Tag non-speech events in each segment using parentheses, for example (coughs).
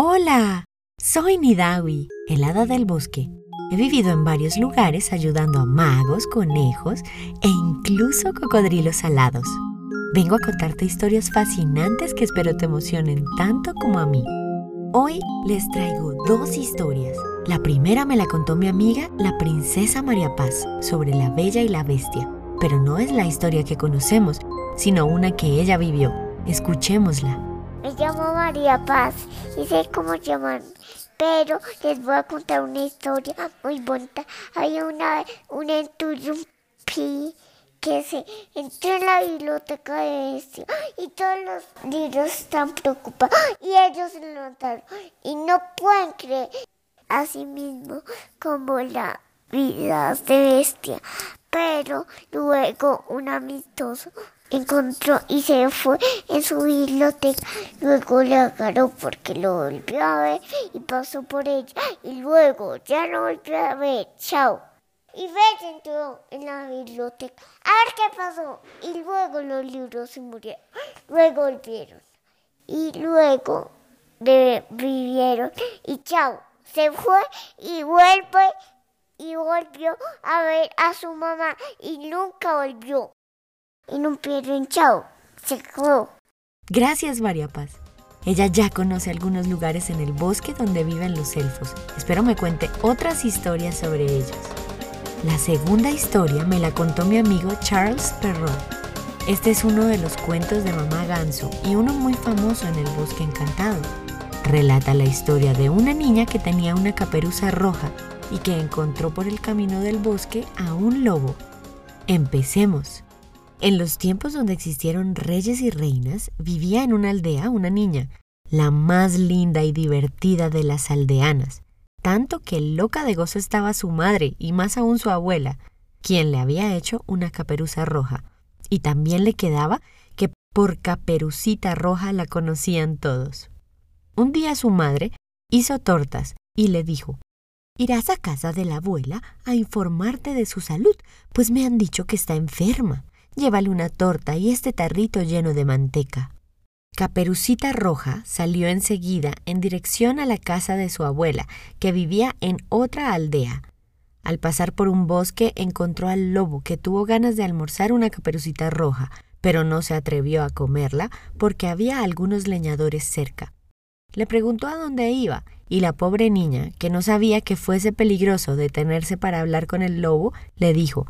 Hola, soy Nidawi, el hada del bosque. He vivido en varios lugares ayudando a magos, conejos e incluso cocodrilos alados. Vengo a contarte historias fascinantes que espero te emocionen tanto como a mí. Hoy les traigo dos historias. La primera me la contó mi amiga, la princesa María Paz, sobre la bella y la bestia. Pero no es la historia que conocemos, sino una que ella vivió. Escuchémosla. Me llamo María Paz y sé cómo llamarme. Pero les voy a contar una historia muy bonita. Hay una, un enturumpi que se entró en la biblioteca de este y todos los libros están preocupados y ellos se notaron y no pueden creer a sí mismo como la vida de bestia. Pero luego un amistoso encontró y se fue en su biblioteca. Luego le agarró porque lo volvió a ver y pasó por ella. Y luego ya no volvió a ver. Chao. Y Beth entró en la biblioteca. A ver qué pasó. Y luego los libros se murieron. Luego volvieron. Y luego vivieron. Y chao. Se fue y vuelve y volvió a ver a su mamá y nunca volvió y no pierden chao. Se acabó. Gracias, María Paz. Ella ya conoce algunos lugares en el bosque donde viven los elfos. Espero me cuente otras historias sobre ellos. La segunda historia me la contó mi amigo Charles Perrault. Este es uno de los cuentos de Mamá Ganso y uno muy famoso en el bosque encantado. Relata la historia de una niña que tenía una caperuza roja y que encontró por el camino del bosque a un lobo. Empecemos. En los tiempos donde existieron reyes y reinas, vivía en una aldea una niña, la más linda y divertida de las aldeanas, tanto que loca de gozo estaba su madre y más aún su abuela, quien le había hecho una caperuza roja, y también le quedaba que por caperucita roja la conocían todos. Un día su madre hizo tortas y le dijo, Irás a casa de la abuela a informarte de su salud, pues me han dicho que está enferma. Llévale una torta y este tarrito lleno de manteca. Caperucita Roja salió enseguida en dirección a la casa de su abuela, que vivía en otra aldea. Al pasar por un bosque encontró al lobo que tuvo ganas de almorzar una caperucita roja, pero no se atrevió a comerla porque había algunos leñadores cerca. Le preguntó a dónde iba, y la pobre niña, que no sabía que fuese peligroso detenerse para hablar con el lobo, le dijo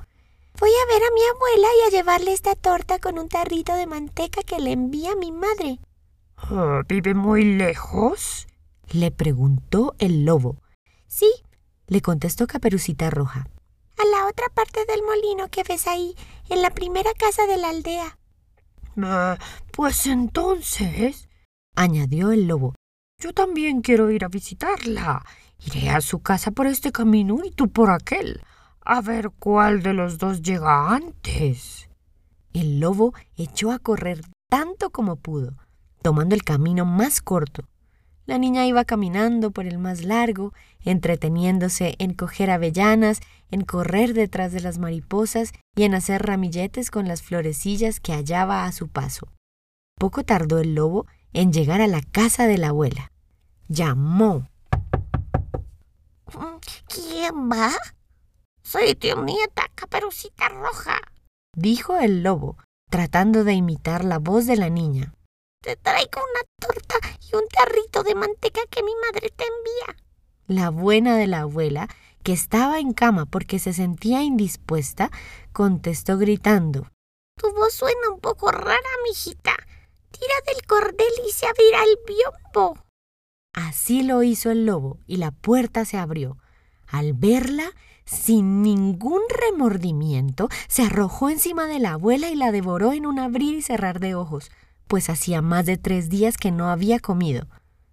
Voy a ver a mi abuela y a llevarle esta torta con un tarrito de manteca que le envía mi madre. Ah, ¿Vive muy lejos? le preguntó el lobo. Sí, le contestó Caperucita Roja. A la otra parte del molino que ves ahí, en la primera casa de la aldea. Ah, pues entonces, añadió el lobo, yo también quiero ir a visitarla. Iré a su casa por este camino y tú por aquel a ver cuál de los dos llega antes. El lobo echó a correr tanto como pudo, tomando el camino más corto. La niña iba caminando por el más largo, entreteniéndose en coger avellanas, en correr detrás de las mariposas y en hacer ramilletes con las florecillas que hallaba a su paso. Poco tardó el lobo en llegar a la casa de la abuela. Llamó. ¿Quién va? Soy tu nieta, Caperucita Roja, dijo el lobo, tratando de imitar la voz de la niña. Te traigo una torta y un tarrito de manteca que mi madre te envía. La buena de la abuela, que estaba en cama porque se sentía indispuesta, contestó gritando. Tu voz suena un poco rara, mijita. Tira del cordel y se abrirá el biombo. Así lo hizo el lobo y la puerta se abrió. Al verla, sin ningún remordimiento, se arrojó encima de la abuela y la devoró en un abrir y cerrar de ojos, pues hacía más de tres días que no había comido.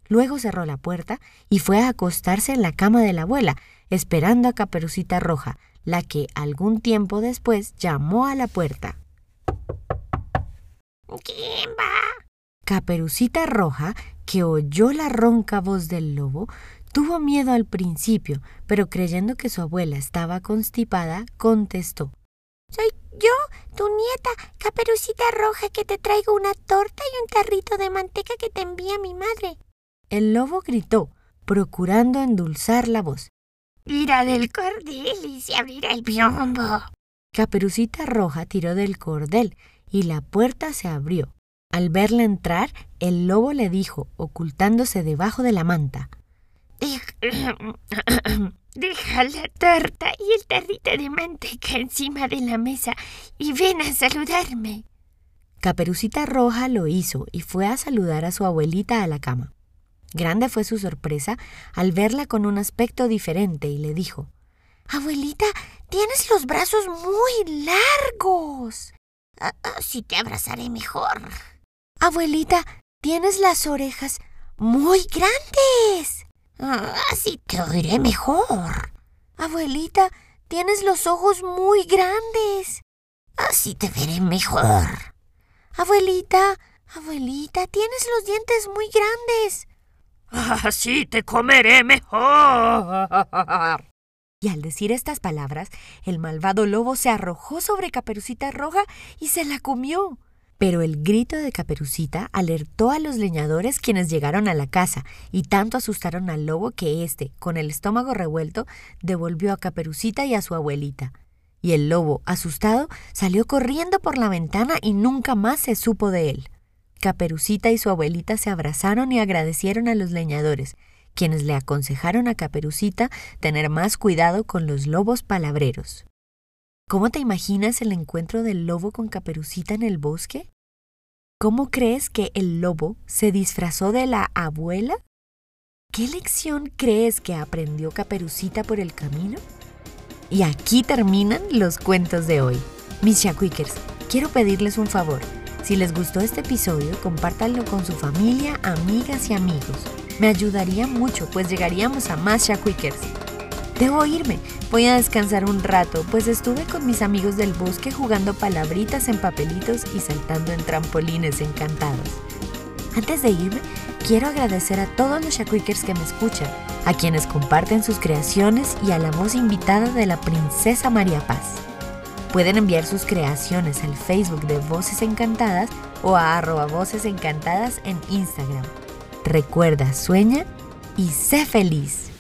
Luego cerró la puerta y fue a acostarse en la cama de la abuela, esperando a Caperucita Roja, la que algún tiempo después llamó a la puerta. ¿Quién va? Caperucita Roja, que oyó la ronca voz del lobo, Tuvo miedo al principio, pero creyendo que su abuela estaba constipada, contestó. Soy yo, tu nieta, Caperucita Roja, que te traigo una torta y un tarrito de manteca que te envía mi madre. El lobo gritó, procurando endulzar la voz. Tira del cordel y se abrirá el biombo. Caperucita Roja tiró del cordel y la puerta se abrió. Al verla entrar, el lobo le dijo, ocultándose debajo de la manta. (coughs) Deja la torta y el tarrito de manteca encima de la mesa y ven a saludarme. Caperucita Roja lo hizo y fue a saludar a su abuelita a la cama. Grande fue su sorpresa al verla con un aspecto diferente y le dijo, Abuelita, tienes los brazos muy largos. Así te abrazaré mejor. Abuelita, tienes las orejas muy grandes. Así te oiré mejor. Abuelita, tienes los ojos muy grandes. Así te veré mejor. Abuelita, abuelita, tienes los dientes muy grandes. Así te comeré mejor. Y al decir estas palabras, el malvado lobo se arrojó sobre Caperucita Roja y se la comió. Pero el grito de Caperucita alertó a los leñadores quienes llegaron a la casa y tanto asustaron al lobo que éste, con el estómago revuelto, devolvió a Caperucita y a su abuelita. Y el lobo, asustado, salió corriendo por la ventana y nunca más se supo de él. Caperucita y su abuelita se abrazaron y agradecieron a los leñadores, quienes le aconsejaron a Caperucita tener más cuidado con los lobos palabreros. ¿Cómo te imaginas el encuentro del lobo con Caperucita en el bosque? ¿Cómo crees que el lobo se disfrazó de la abuela? ¿Qué lección crees que aprendió Caperucita por el camino? Y aquí terminan los cuentos de hoy. Mis Shaquickers, quiero pedirles un favor. Si les gustó este episodio, compártanlo con su familia, amigas y amigos. Me ayudaría mucho, pues llegaríamos a más Shaquickers. Debo irme, voy a descansar un rato, pues estuve con mis amigos del bosque jugando palabritas en papelitos y saltando en trampolines encantados. Antes de irme, quiero agradecer a todos los Shaquickers que me escuchan, a quienes comparten sus creaciones y a la voz invitada de la princesa María Paz. Pueden enviar sus creaciones al Facebook de Voces Encantadas o a arroba Voces Encantadas en Instagram. Recuerda, sueña y sé feliz.